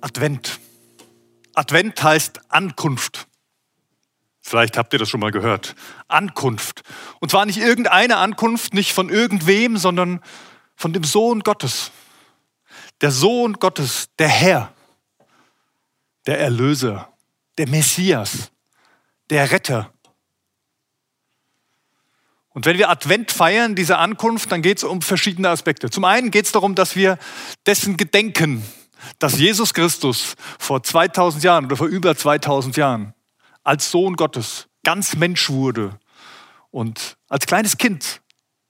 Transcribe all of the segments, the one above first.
Advent. Advent heißt Ankunft. Vielleicht habt ihr das schon mal gehört. Ankunft. Und zwar nicht irgendeine Ankunft, nicht von irgendwem, sondern von dem Sohn Gottes. Der Sohn Gottes, der Herr, der Erlöser, der Messias, der Retter. Und wenn wir Advent feiern, diese Ankunft, dann geht es um verschiedene Aspekte. Zum einen geht es darum, dass wir dessen gedenken, dass Jesus Christus vor 2000 Jahren oder vor über 2000 Jahren als Sohn Gottes ganz Mensch wurde und als kleines Kind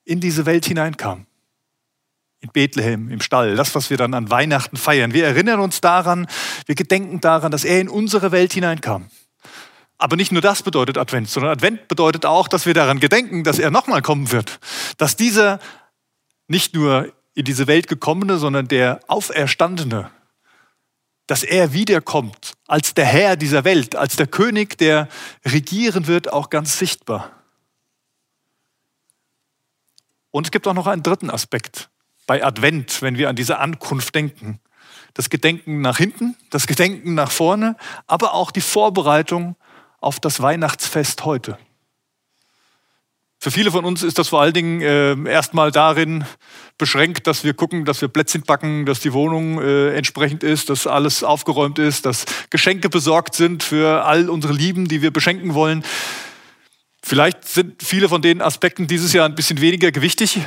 in diese Welt hineinkam. In Bethlehem, im Stall, das, was wir dann an Weihnachten feiern. Wir erinnern uns daran, wir gedenken daran, dass er in unsere Welt hineinkam. Aber nicht nur das bedeutet Advent, sondern Advent bedeutet auch, dass wir daran gedenken, dass er nochmal kommen wird. Dass dieser nicht nur in diese Welt gekommene, sondern der Auferstandene dass er wiederkommt als der Herr dieser Welt, als der König, der regieren wird, auch ganz sichtbar. Und es gibt auch noch einen dritten Aspekt bei Advent, wenn wir an diese Ankunft denken. Das Gedenken nach hinten, das Gedenken nach vorne, aber auch die Vorbereitung auf das Weihnachtsfest heute. Für viele von uns ist das vor allen Dingen äh, erstmal darin beschränkt, dass wir gucken, dass wir Plätzchen backen, dass die Wohnung äh, entsprechend ist, dass alles aufgeräumt ist, dass Geschenke besorgt sind für all unsere Lieben, die wir beschenken wollen. Vielleicht sind viele von den Aspekten dieses Jahr ein bisschen weniger gewichtig,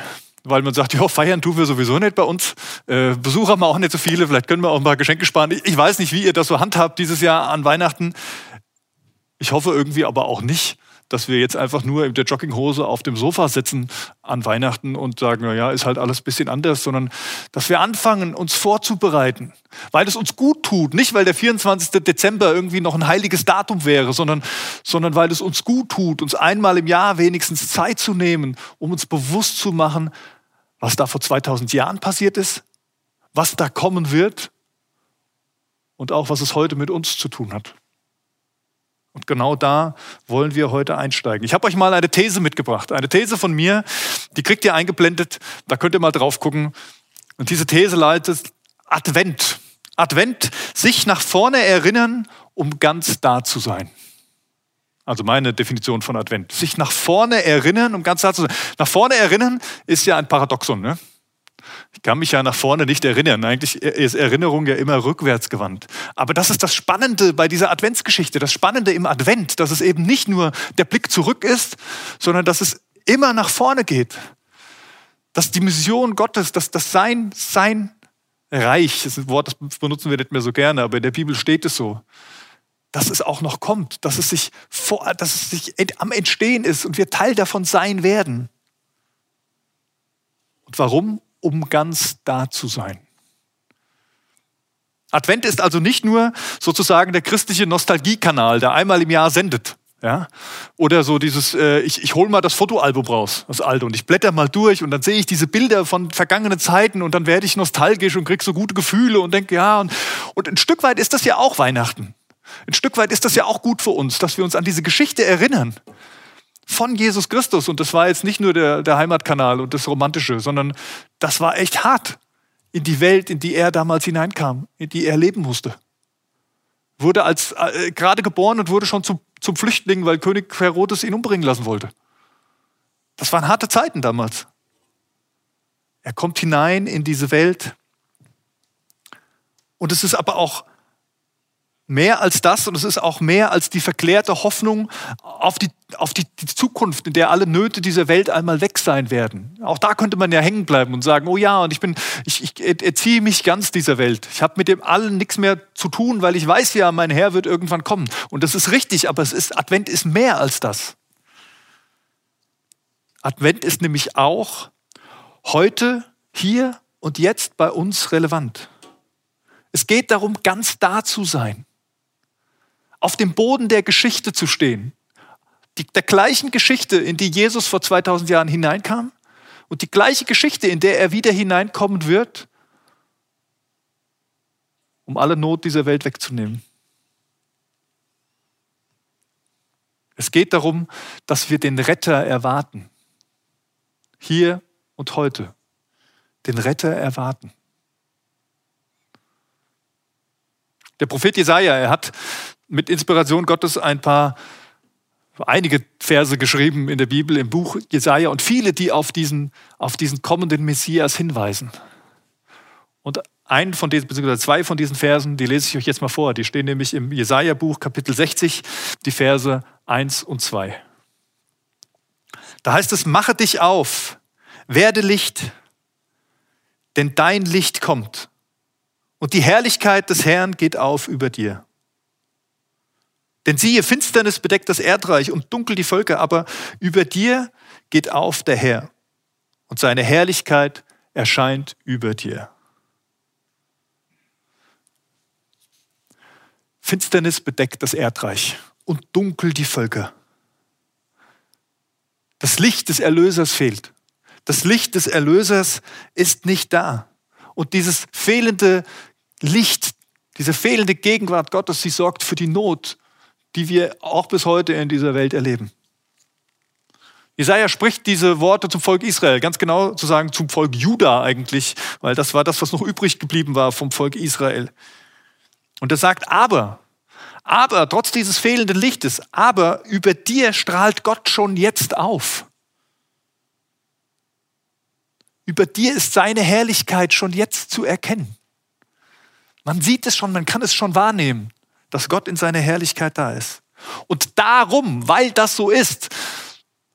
weil man sagt, ja, feiern tun wir sowieso nicht bei uns. Äh, Besucher haben wir auch nicht so viele, vielleicht können wir auch mal Geschenke sparen. Ich weiß nicht, wie ihr das so handhabt dieses Jahr an Weihnachten. Ich hoffe irgendwie aber auch nicht dass wir jetzt einfach nur in der Jogginghose auf dem Sofa sitzen an Weihnachten und sagen, naja, ist halt alles ein bisschen anders, sondern dass wir anfangen, uns vorzubereiten, weil es uns gut tut, nicht weil der 24. Dezember irgendwie noch ein heiliges Datum wäre, sondern, sondern weil es uns gut tut, uns einmal im Jahr wenigstens Zeit zu nehmen, um uns bewusst zu machen, was da vor 2000 Jahren passiert ist, was da kommen wird und auch was es heute mit uns zu tun hat. Und genau da wollen wir heute einsteigen. Ich habe euch mal eine These mitgebracht. Eine These von mir, die kriegt ihr eingeblendet. Da könnt ihr mal drauf gucken. Und diese These leitet Advent. Advent, sich nach vorne erinnern, um ganz da zu sein. Also meine Definition von Advent. Sich nach vorne erinnern, um ganz da zu sein. Nach vorne erinnern ist ja ein Paradoxon. Ne? Ich kann mich ja nach vorne nicht erinnern. Eigentlich ist Erinnerung ja immer rückwärts gewandt. Aber das ist das Spannende bei dieser Adventsgeschichte, das Spannende im Advent, dass es eben nicht nur der Blick zurück ist, sondern dass es immer nach vorne geht. Dass die Mission Gottes, dass das Sein, Sein Reich, das ist ein Wort, das benutzen wir nicht mehr so gerne, aber in der Bibel steht es so, dass es auch noch kommt, dass es sich, vor, dass es sich am Entstehen ist und wir Teil davon sein werden. Und warum? Um ganz da zu sein. Advent ist also nicht nur sozusagen der christliche Nostalgiekanal, der einmal im Jahr sendet. Ja? Oder so dieses, äh, ich, ich hole mal das Fotoalbum raus, das alte, und ich blätter mal durch und dann sehe ich diese Bilder von vergangenen Zeiten und dann werde ich nostalgisch und kriege so gute Gefühle und denke, ja, und, und ein Stück weit ist das ja auch Weihnachten. Ein Stück weit ist das ja auch gut für uns, dass wir uns an diese Geschichte erinnern von Jesus Christus. Und das war jetzt nicht nur der, der Heimatkanal und das Romantische, sondern das war echt hart in die Welt, in die er damals hineinkam, in die er leben musste. Wurde als äh, gerade geboren und wurde schon zum, zum Flüchtling, weil König Herodes ihn umbringen lassen wollte. Das waren harte Zeiten damals. Er kommt hinein in diese Welt. Und es ist aber auch mehr als das und es ist auch mehr als die verklärte Hoffnung auf die, auf die, die, Zukunft, in der alle Nöte dieser Welt einmal weg sein werden. Auch da könnte man ja hängen bleiben und sagen, oh ja, und ich bin, ich, ich erziehe mich ganz dieser Welt. Ich habe mit dem allen nichts mehr zu tun, weil ich weiß ja, mein Herr wird irgendwann kommen. Und das ist richtig, aber es ist, Advent ist mehr als das. Advent ist nämlich auch heute, hier und jetzt bei uns relevant. Es geht darum, ganz da zu sein auf dem Boden der Geschichte zu stehen. Die, der gleichen Geschichte, in die Jesus vor 2000 Jahren hineinkam und die gleiche Geschichte, in der er wieder hineinkommen wird, um alle Not dieser Welt wegzunehmen. Es geht darum, dass wir den Retter erwarten. Hier und heute. Den Retter erwarten. Der Prophet Jesaja, er hat mit Inspiration Gottes ein paar, einige Verse geschrieben in der Bibel, im Buch Jesaja und viele, die auf diesen, auf diesen kommenden Messias hinweisen. Und einen von diesen, beziehungsweise zwei von diesen Versen, die lese ich euch jetzt mal vor. Die stehen nämlich im Jesaja-Buch, Kapitel 60, die Verse 1 und 2. Da heißt es: Mache dich auf, werde Licht, denn dein Licht kommt und die Herrlichkeit des Herrn geht auf über dir. Denn siehe, Finsternis bedeckt das Erdreich und dunkel die Völker, aber über dir geht auf der Herr und seine Herrlichkeit erscheint über dir. Finsternis bedeckt das Erdreich und dunkel die Völker. Das Licht des Erlösers fehlt. Das Licht des Erlösers ist nicht da. Und dieses fehlende Licht, diese fehlende Gegenwart Gottes, sie sorgt für die Not, die wir auch bis heute in dieser Welt erleben. Jesaja spricht diese Worte zum Volk Israel, ganz genau zu sagen zum Volk Juda eigentlich, weil das war das, was noch übrig geblieben war vom Volk Israel. Und er sagt, aber, aber trotz dieses fehlenden Lichtes, aber über dir strahlt Gott schon jetzt auf. Über dir ist seine Herrlichkeit schon jetzt zu erkennen. Man sieht es schon, man kann es schon wahrnehmen, dass Gott in seiner Herrlichkeit da ist. Und darum, weil das so ist,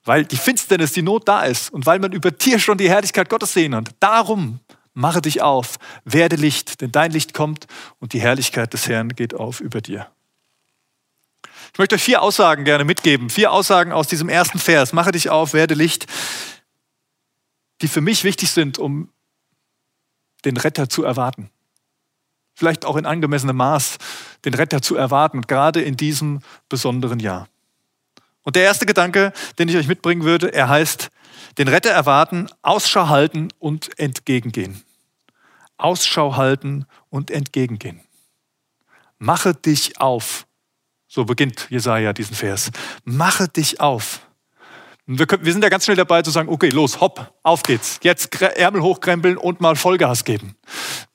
weil die Finsternis, die Not da ist und weil man über dir schon die Herrlichkeit Gottes sehen hat, darum mache dich auf, werde Licht, denn dein Licht kommt und die Herrlichkeit des Herrn geht auf über dir. Ich möchte euch vier Aussagen gerne mitgeben, vier Aussagen aus diesem ersten Vers. Mache dich auf, werde Licht, die für mich wichtig sind, um den Retter zu erwarten vielleicht auch in angemessenem Maß den Retter zu erwarten, gerade in diesem besonderen Jahr. Und der erste Gedanke, den ich euch mitbringen würde, er heißt, den Retter erwarten, Ausschau halten und entgegengehen. Ausschau halten und entgegengehen. Mache dich auf. So beginnt Jesaja diesen Vers. Mache dich auf. Wir, können, wir, sind ja ganz schnell dabei zu sagen, okay, los, hopp, auf geht's. Jetzt Ärmel hochkrempeln und mal Vollgas geben.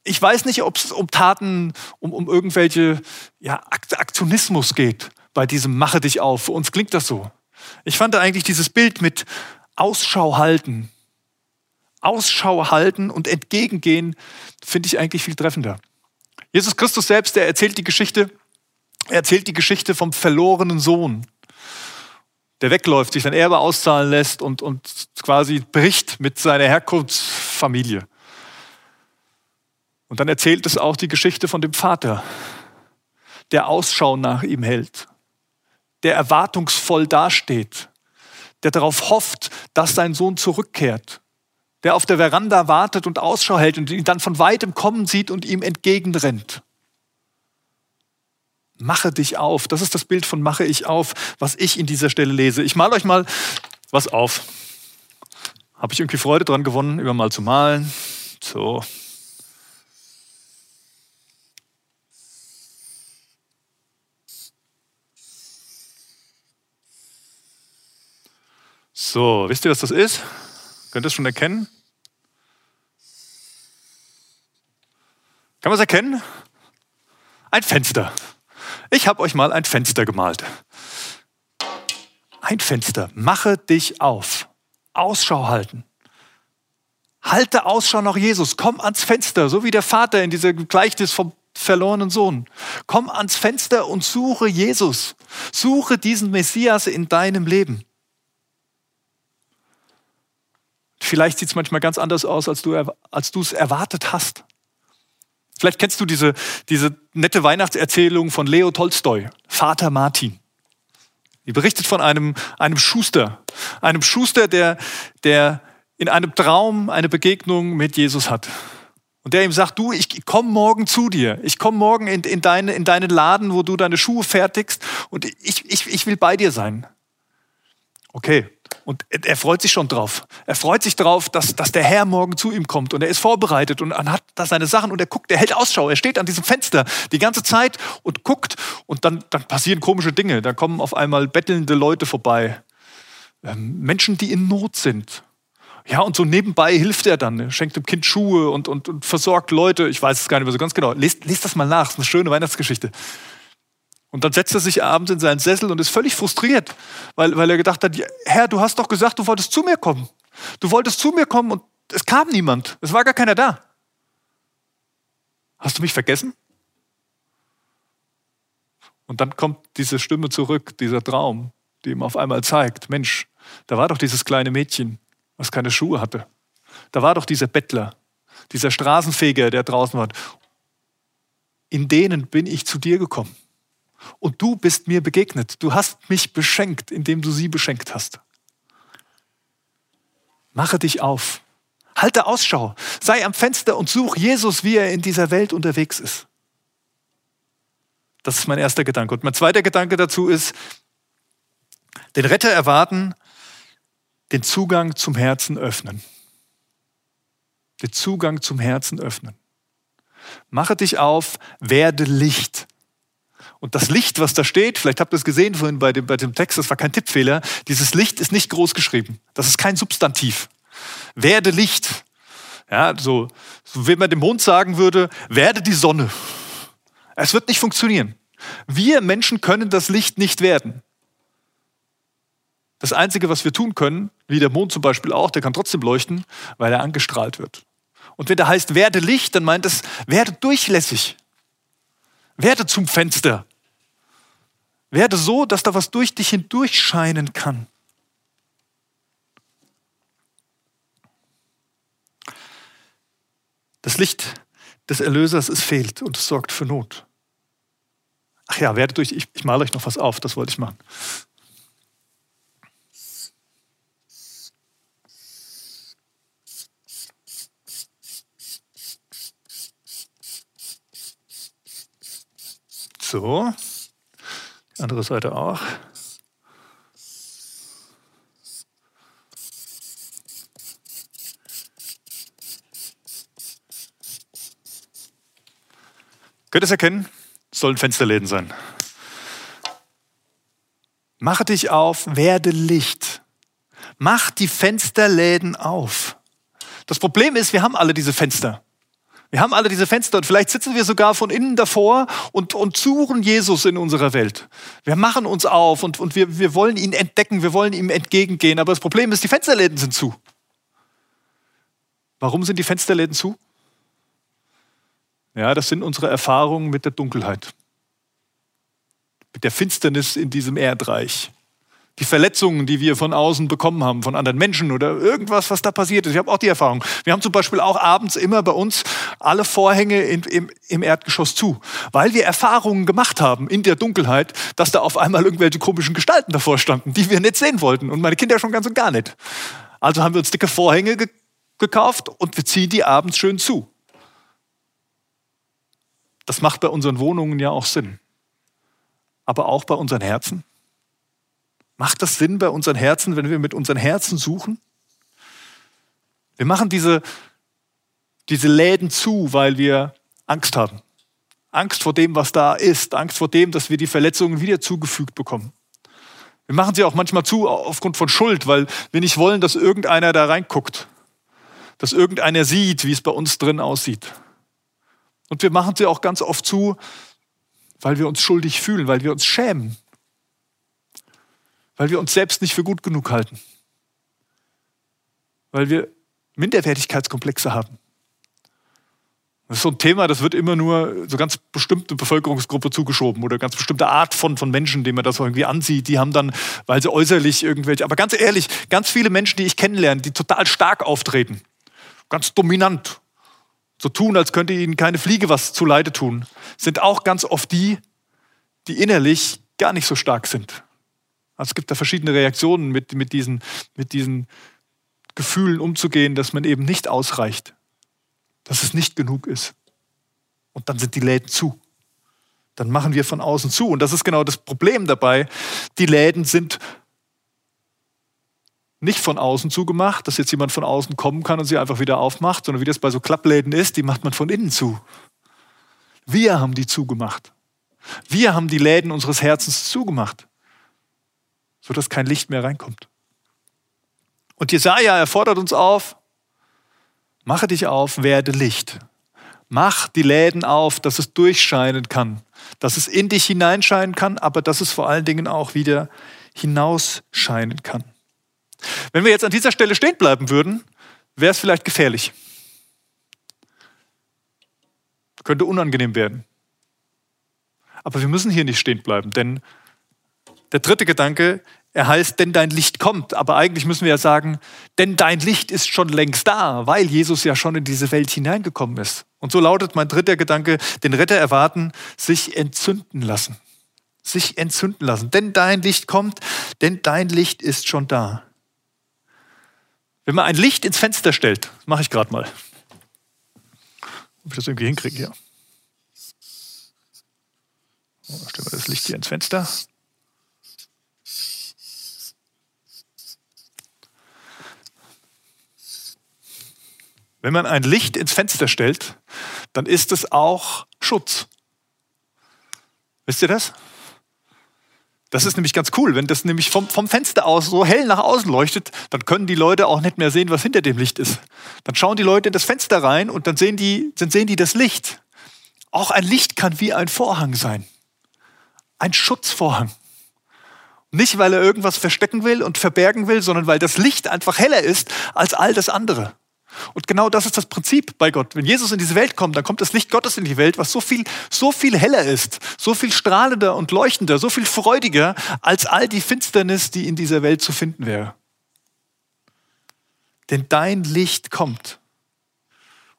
Ich weiß nicht, ob es um Taten, um, um irgendwelche ja, Aktionismus geht bei diesem Mache dich auf. Für uns klingt das so. Ich fand eigentlich dieses Bild mit Ausschau halten, Ausschau halten und entgegengehen, finde ich eigentlich viel treffender. Jesus Christus selbst, der erzählt die Geschichte, er erzählt die Geschichte vom verlorenen Sohn der wegläuft, sich sein Erbe auszahlen lässt und, und quasi bricht mit seiner Herkunftsfamilie. Und dann erzählt es auch die Geschichte von dem Vater, der Ausschau nach ihm hält, der erwartungsvoll dasteht, der darauf hofft, dass sein Sohn zurückkehrt, der auf der Veranda wartet und Ausschau hält und ihn dann von weitem kommen sieht und ihm entgegenrennt. Mache dich auf. Das ist das Bild von mache ich auf, was ich in dieser Stelle lese. Ich male euch mal was auf. Habe ich irgendwie Freude dran gewonnen, über mal zu malen. So. So, wisst ihr, was das ist? Könnt ihr es schon erkennen? Kann man es erkennen? Ein Fenster. Ich habe euch mal ein Fenster gemalt. Ein Fenster. Mache dich auf. Ausschau halten. Halte Ausschau nach Jesus. Komm ans Fenster, so wie der Vater in diesem Gleichnis vom verlorenen Sohn. Komm ans Fenster und suche Jesus. Suche diesen Messias in deinem Leben. Vielleicht sieht es manchmal ganz anders aus, als du es erwartet hast. Vielleicht kennst du diese, diese nette Weihnachtserzählung von Leo Tolstoi, Vater Martin. Die berichtet von einem, einem Schuster, einem Schuster, der, der in einem Traum eine Begegnung mit Jesus hat. Und der ihm sagt, du, ich komme morgen zu dir. Ich komme morgen in, in, deine, in deinen Laden, wo du deine Schuhe fertigst und ich, ich, ich will bei dir sein. Okay, und er freut sich schon drauf. Er freut sich drauf, dass, dass der Herr morgen zu ihm kommt und er ist vorbereitet und hat da seine Sachen und er guckt, er hält Ausschau, er steht an diesem Fenster die ganze Zeit und guckt und dann, dann passieren komische Dinge. Da kommen auf einmal bettelnde Leute vorbei. Ähm, Menschen, die in Not sind. Ja, und so nebenbei hilft er dann, er schenkt dem Kind Schuhe und, und, und versorgt Leute. Ich weiß es gar nicht mehr so ganz genau. Lest, lest das mal nach, das ist eine schöne Weihnachtsgeschichte. Und dann setzt er sich abends in seinen Sessel und ist völlig frustriert, weil, weil er gedacht hat, Herr, du hast doch gesagt, du wolltest zu mir kommen. Du wolltest zu mir kommen und es kam niemand. Es war gar keiner da. Hast du mich vergessen? Und dann kommt diese Stimme zurück, dieser Traum, die ihm auf einmal zeigt, Mensch, da war doch dieses kleine Mädchen, was keine Schuhe hatte. Da war doch dieser Bettler, dieser Straßenfeger, der draußen war. In denen bin ich zu dir gekommen. Und du bist mir begegnet. Du hast mich beschenkt, indem du sie beschenkt hast. Mache dich auf. Halte Ausschau. Sei am Fenster und such Jesus, wie er in dieser Welt unterwegs ist. Das ist mein erster Gedanke. Und mein zweiter Gedanke dazu ist, den Retter erwarten, den Zugang zum Herzen öffnen. Den Zugang zum Herzen öffnen. Mache dich auf, werde Licht. Und das Licht, was da steht, vielleicht habt ihr es gesehen vorhin bei dem, bei dem Text, das war kein Tippfehler, dieses Licht ist nicht groß geschrieben. Das ist kein Substantiv. Werde Licht. Ja, so, so wie man dem Mond sagen würde, werde die Sonne. Es wird nicht funktionieren. Wir Menschen können das Licht nicht werden. Das Einzige, was wir tun können, wie der Mond zum Beispiel auch, der kann trotzdem leuchten, weil er angestrahlt wird. Und wenn da heißt, werde Licht, dann meint es, werde durchlässig. Werde zum Fenster. Werde so, dass da was durch dich hindurch scheinen kann. Das Licht des Erlösers, es fehlt und es sorgt für Not. Ach ja, werdet durch, ich, ich male euch noch was auf, das wollte ich machen. So, andere Seite auch. Könnt ihr es erkennen? sollen Fensterläden sein. Mache dich auf, werde Licht. Mach die Fensterläden auf. Das Problem ist, wir haben alle diese Fenster. Wir haben alle diese Fenster und vielleicht sitzen wir sogar von innen davor und, und suchen Jesus in unserer Welt. Wir machen uns auf und, und wir, wir wollen ihn entdecken, wir wollen ihm entgegengehen. Aber das Problem ist, die Fensterläden sind zu. Warum sind die Fensterläden zu? Ja, das sind unsere Erfahrungen mit der Dunkelheit, mit der Finsternis in diesem Erdreich die Verletzungen, die wir von außen bekommen haben, von anderen Menschen oder irgendwas, was da passiert ist. Ich habe auch die Erfahrung. Wir haben zum Beispiel auch abends immer bei uns alle Vorhänge in, im, im Erdgeschoss zu, weil wir Erfahrungen gemacht haben in der Dunkelheit, dass da auf einmal irgendwelche komischen Gestalten davor standen, die wir nicht sehen wollten und meine Kinder schon ganz und gar nicht. Also haben wir uns dicke Vorhänge ge gekauft und wir ziehen die abends schön zu. Das macht bei unseren Wohnungen ja auch Sinn. Aber auch bei unseren Herzen. Macht das Sinn bei unseren Herzen, wenn wir mit unseren Herzen suchen? Wir machen diese, diese Läden zu, weil wir Angst haben. Angst vor dem, was da ist. Angst vor dem, dass wir die Verletzungen wieder zugefügt bekommen. Wir machen sie auch manchmal zu aufgrund von Schuld, weil wir nicht wollen, dass irgendeiner da reinguckt. Dass irgendeiner sieht, wie es bei uns drin aussieht. Und wir machen sie auch ganz oft zu, weil wir uns schuldig fühlen, weil wir uns schämen weil wir uns selbst nicht für gut genug halten, weil wir Minderwertigkeitskomplexe haben. Das ist so ein Thema, das wird immer nur so ganz bestimmte Bevölkerungsgruppe zugeschoben oder ganz bestimmte Art von, von Menschen, denen man das irgendwie ansieht. Die haben dann, weil sie äußerlich irgendwelche, aber ganz ehrlich, ganz viele Menschen, die ich kennenlerne, die total stark auftreten, ganz dominant, so tun, als könnte ihnen keine Fliege was zuleide tun, sind auch ganz oft die, die innerlich gar nicht so stark sind. Also es gibt da verschiedene Reaktionen, mit, mit, diesen, mit diesen Gefühlen umzugehen, dass man eben nicht ausreicht, dass es nicht genug ist. Und dann sind die Läden zu. Dann machen wir von außen zu. Und das ist genau das Problem dabei. Die Läden sind nicht von außen zugemacht, dass jetzt jemand von außen kommen kann und sie einfach wieder aufmacht, sondern wie das bei so Klappläden ist, die macht man von innen zu. Wir haben die zugemacht. Wir haben die Läden unseres Herzens zugemacht sodass kein Licht mehr reinkommt. Und Jesaja erfordert uns auf, mache dich auf, werde Licht. Mach die Läden auf, dass es durchscheinen kann, dass es in dich hineinscheinen kann, aber dass es vor allen Dingen auch wieder hinausscheinen kann. Wenn wir jetzt an dieser Stelle stehen bleiben würden, wäre es vielleicht gefährlich. Könnte unangenehm werden. Aber wir müssen hier nicht stehen bleiben, denn der dritte Gedanke, er heißt, denn dein Licht kommt. Aber eigentlich müssen wir ja sagen, denn dein Licht ist schon längst da, weil Jesus ja schon in diese Welt hineingekommen ist. Und so lautet mein dritter Gedanke, den Retter erwarten, sich entzünden lassen. Sich entzünden lassen. Denn dein Licht kommt, denn dein Licht ist schon da. Wenn man ein Licht ins Fenster stellt, mache ich gerade mal. Ob ich das irgendwie hinkriege hier. Oh, stellen wir das Licht hier ins Fenster. Wenn man ein Licht ins Fenster stellt, dann ist es auch Schutz. Wisst ihr das? Das ist nämlich ganz cool. Wenn das nämlich vom, vom Fenster aus so hell nach außen leuchtet, dann können die Leute auch nicht mehr sehen, was hinter dem Licht ist. Dann schauen die Leute in das Fenster rein und dann sehen die, dann sehen die das Licht. Auch ein Licht kann wie ein Vorhang sein. Ein Schutzvorhang. Nicht, weil er irgendwas verstecken will und verbergen will, sondern weil das Licht einfach heller ist als all das andere. Und genau das ist das Prinzip bei Gott. Wenn Jesus in diese Welt kommt, dann kommt das Licht Gottes in die Welt, was so viel, so viel heller ist, so viel strahlender und leuchtender, so viel freudiger als all die Finsternis, die in dieser Welt zu finden wäre. Denn dein Licht kommt.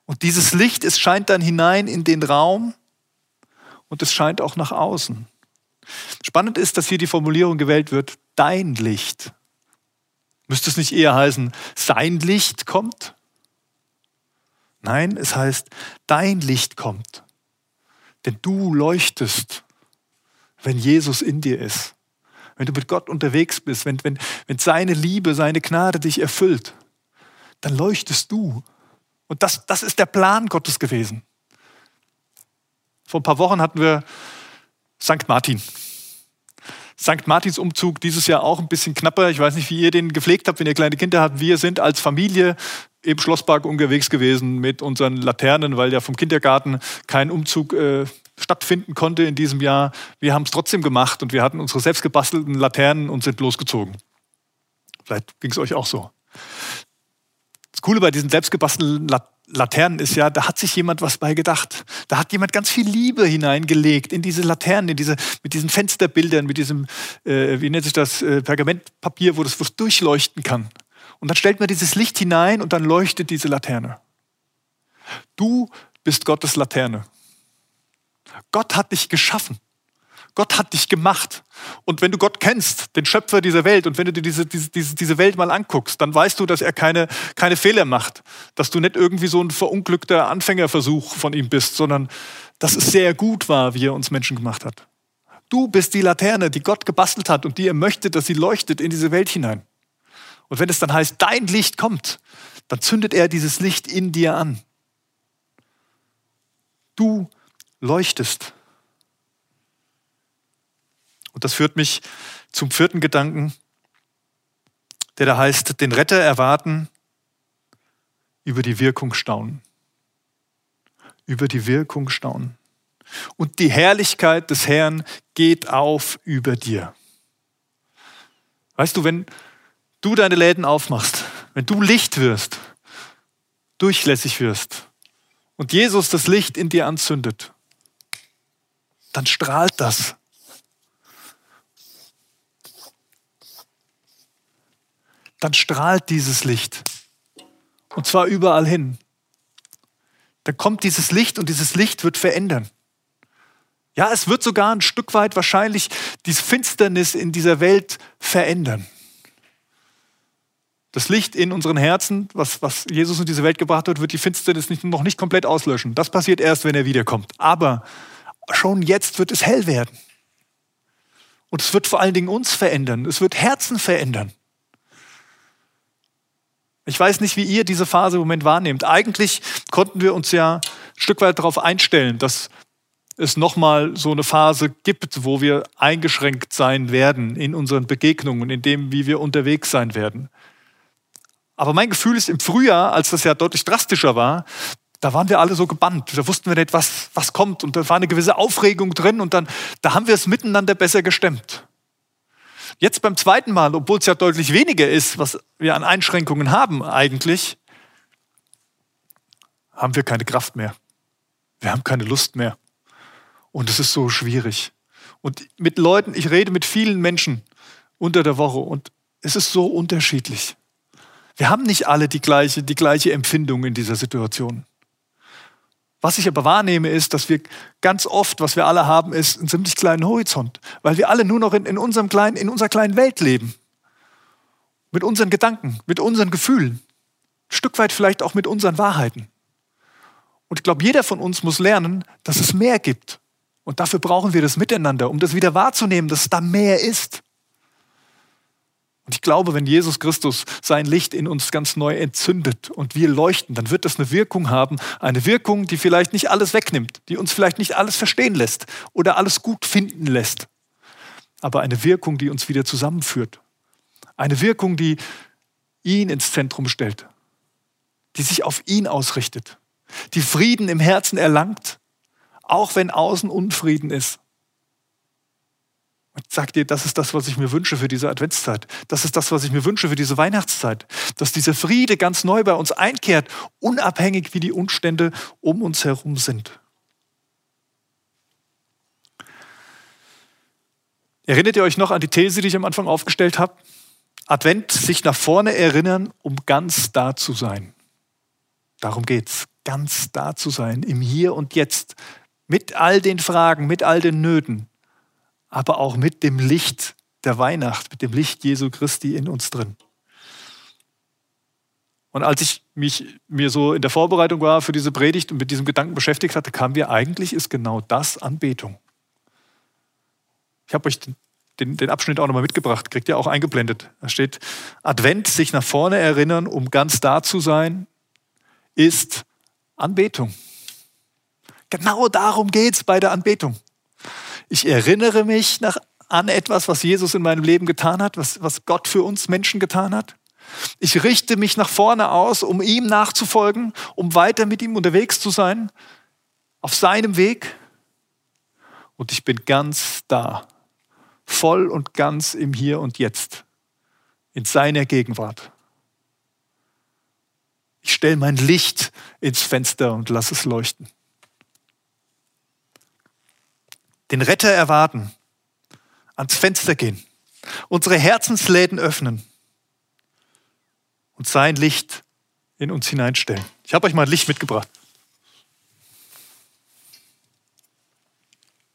Und dieses Licht, es scheint dann hinein in den Raum und es scheint auch nach außen. Spannend ist, dass hier die Formulierung gewählt wird, dein Licht. Müsste es nicht eher heißen, sein Licht kommt? Nein, es heißt, dein Licht kommt. Denn du leuchtest, wenn Jesus in dir ist. Wenn du mit Gott unterwegs bist, wenn, wenn, wenn seine Liebe, seine Gnade dich erfüllt, dann leuchtest du. Und das, das ist der Plan Gottes gewesen. Vor ein paar Wochen hatten wir St. Martin. St. Martins Umzug dieses Jahr auch ein bisschen knapper. Ich weiß nicht, wie ihr den gepflegt habt, wenn ihr kleine Kinder habt. Wir sind als Familie im Schlosspark unterwegs gewesen mit unseren Laternen, weil ja vom Kindergarten kein Umzug äh, stattfinden konnte in diesem Jahr. Wir haben es trotzdem gemacht und wir hatten unsere selbstgebastelten Laternen und sind losgezogen. Vielleicht ging es euch auch so. Das Coole bei diesen selbstgebastelten Laternen ist ja, da hat sich jemand was bei gedacht. Da hat jemand ganz viel Liebe hineingelegt in diese Laternen, in diese, mit diesen Fensterbildern, mit diesem, äh, wie nennt sich das, äh, Pergamentpapier, wo das was durchleuchten kann. Und dann stellt man dieses Licht hinein und dann leuchtet diese Laterne. Du bist Gottes Laterne. Gott hat dich geschaffen. Gott hat dich gemacht. Und wenn du Gott kennst, den Schöpfer dieser Welt, und wenn du dir diese, diese, diese Welt mal anguckst, dann weißt du, dass er keine, keine Fehler macht. Dass du nicht irgendwie so ein verunglückter Anfängerversuch von ihm bist, sondern dass es sehr gut war, wie er uns Menschen gemacht hat. Du bist die Laterne, die Gott gebastelt hat und die er möchte, dass sie leuchtet in diese Welt hinein. Und wenn es dann heißt, dein Licht kommt, dann zündet er dieses Licht in dir an. Du leuchtest. Und das führt mich zum vierten Gedanken, der da heißt, den Retter erwarten, über die Wirkung staunen. Über die Wirkung staunen. Und die Herrlichkeit des Herrn geht auf über dir. Weißt du, wenn, du deine Läden aufmachst, wenn du Licht wirst, durchlässig wirst und Jesus das Licht in dir anzündet, dann strahlt das. Dann strahlt dieses Licht. Und zwar überall hin. Dann kommt dieses Licht und dieses Licht wird verändern. Ja, es wird sogar ein Stück weit wahrscheinlich die Finsternis in dieser Welt verändern. Das Licht in unseren Herzen, was, was Jesus in diese Welt gebracht hat, wird die Finsternis nicht, noch nicht komplett auslöschen. Das passiert erst, wenn er wiederkommt. Aber schon jetzt wird es hell werden. Und es wird vor allen Dingen uns verändern. Es wird Herzen verändern. Ich weiß nicht, wie ihr diese Phase im Moment wahrnehmt. Eigentlich konnten wir uns ja ein Stück weit darauf einstellen, dass es nochmal so eine Phase gibt, wo wir eingeschränkt sein werden in unseren Begegnungen, in dem, wie wir unterwegs sein werden. Aber mein Gefühl ist, im Frühjahr, als das ja deutlich drastischer war, da waren wir alle so gebannt. Da wussten wir nicht, was, was kommt. Und da war eine gewisse Aufregung drin. Und dann, da haben wir es miteinander besser gestemmt. Jetzt beim zweiten Mal, obwohl es ja deutlich weniger ist, was wir an Einschränkungen haben eigentlich, haben wir keine Kraft mehr. Wir haben keine Lust mehr. Und es ist so schwierig. Und mit Leuten, ich rede mit vielen Menschen unter der Woche und es ist so unterschiedlich. Wir haben nicht alle die gleiche, die gleiche Empfindung in dieser Situation. Was ich aber wahrnehme, ist, dass wir ganz oft, was wir alle haben, ist einen ziemlich kleinen Horizont, weil wir alle nur noch in, in, unserem kleinen, in unserer kleinen Welt leben. Mit unseren Gedanken, mit unseren Gefühlen, ein Stück weit vielleicht auch mit unseren Wahrheiten. Und ich glaube, jeder von uns muss lernen, dass es mehr gibt. Und dafür brauchen wir das Miteinander, um das wieder wahrzunehmen, dass es da mehr ist. Und ich glaube, wenn Jesus Christus sein Licht in uns ganz neu entzündet und wir leuchten, dann wird das eine Wirkung haben, eine Wirkung, die vielleicht nicht alles wegnimmt, die uns vielleicht nicht alles verstehen lässt oder alles gut finden lässt, aber eine Wirkung, die uns wieder zusammenführt. Eine Wirkung, die ihn ins Zentrum stellt, die sich auf ihn ausrichtet, die Frieden im Herzen erlangt, auch wenn außen Unfrieden ist. Und sag dir, das ist das, was ich mir wünsche für diese Adventszeit. Das ist das, was ich mir wünsche für diese Weihnachtszeit. Dass dieser Friede ganz neu bei uns einkehrt, unabhängig wie die Umstände um uns herum sind. Erinnert ihr euch noch an die These, die ich am Anfang aufgestellt habe? Advent, sich nach vorne erinnern, um ganz da zu sein. Darum geht's, ganz da zu sein, im Hier und Jetzt, mit all den Fragen, mit all den Nöten, aber auch mit dem Licht der Weihnacht, mit dem Licht Jesu Christi in uns drin. Und als ich mich mir so in der Vorbereitung war für diese Predigt und mit diesem Gedanken beschäftigt hatte, kam mir eigentlich ist genau das Anbetung. Ich habe euch den, den, den Abschnitt auch nochmal mitgebracht, kriegt ihr auch eingeblendet. Da steht, Advent, sich nach vorne erinnern, um ganz da zu sein, ist Anbetung. Genau darum geht es bei der Anbetung. Ich erinnere mich nach, an etwas, was Jesus in meinem Leben getan hat, was, was Gott für uns Menschen getan hat. Ich richte mich nach vorne aus, um ihm nachzufolgen, um weiter mit ihm unterwegs zu sein, auf seinem Weg. Und ich bin ganz da, voll und ganz im Hier und Jetzt, in seiner Gegenwart. Ich stelle mein Licht ins Fenster und lasse es leuchten. Den Retter erwarten, ans Fenster gehen, unsere Herzensläden öffnen und sein Licht in uns hineinstellen. Ich habe euch mal ein Licht mitgebracht.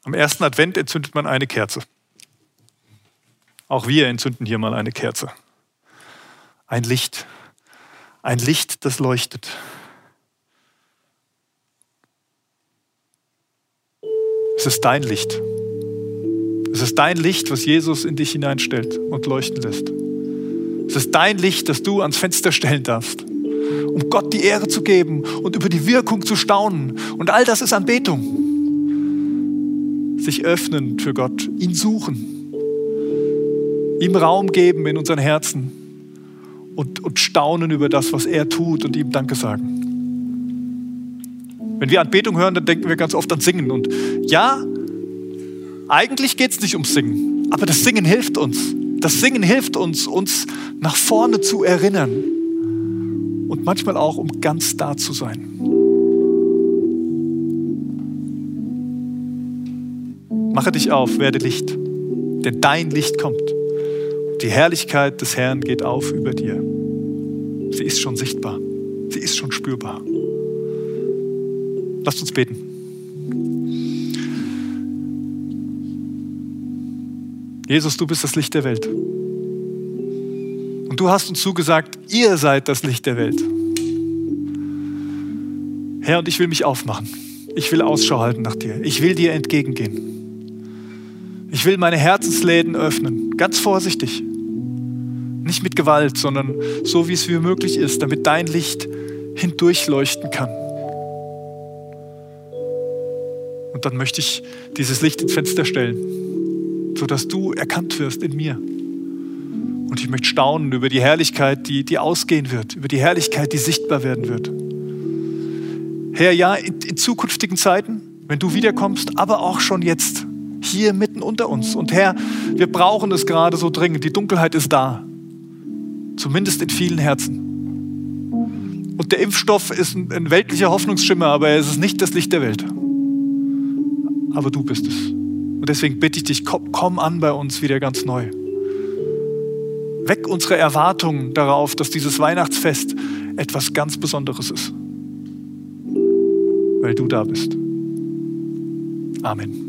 Am ersten Advent entzündet man eine Kerze. Auch wir entzünden hier mal eine Kerze. Ein Licht. Ein Licht, das leuchtet. Ist dein Licht. Es ist dein Licht, was Jesus in dich hineinstellt und leuchten lässt. Es ist dein Licht, das du ans Fenster stellen darfst, um Gott die Ehre zu geben und über die Wirkung zu staunen. Und all das ist Anbetung. Sich öffnen für Gott, ihn suchen, ihm Raum geben in unseren Herzen und, und staunen über das, was er tut und ihm Danke sagen. Wenn wir Anbetung hören, dann denken wir ganz oft an Singen. Und ja, eigentlich geht es nicht ums Singen, aber das Singen hilft uns. Das Singen hilft uns, uns nach vorne zu erinnern und manchmal auch, um ganz da zu sein. Mache dich auf, werde Licht, denn dein Licht kommt. Die Herrlichkeit des Herrn geht auf über dir. Sie ist schon sichtbar, sie ist schon spürbar. Lasst uns beten. Jesus, du bist das Licht der Welt. Und du hast uns zugesagt, ihr seid das Licht der Welt. Herr, und ich will mich aufmachen. Ich will Ausschau halten nach dir. Ich will dir entgegengehen. Ich will meine Herzensläden öffnen, ganz vorsichtig. Nicht mit Gewalt, sondern so, wie es mir möglich ist, damit dein Licht hindurchleuchten kann. Dann möchte ich dieses Licht ins Fenster stellen, sodass du erkannt wirst in mir. Und ich möchte staunen über die Herrlichkeit, die, die ausgehen wird, über die Herrlichkeit, die sichtbar werden wird. Herr, ja, in, in zukünftigen Zeiten, wenn du wiederkommst, aber auch schon jetzt, hier mitten unter uns. Und Herr, wir brauchen es gerade so dringend. Die Dunkelheit ist da. Zumindest in vielen Herzen. Und der Impfstoff ist ein, weltlicher Hoffnungsschimmer, aber es ist nicht das Licht der Welt. Aber du bist es. Und deswegen bitte ich dich, komm, komm an bei uns wieder ganz neu. Weck unsere Erwartungen darauf, dass dieses Weihnachtsfest etwas ganz Besonderes ist. Weil du da bist. Amen.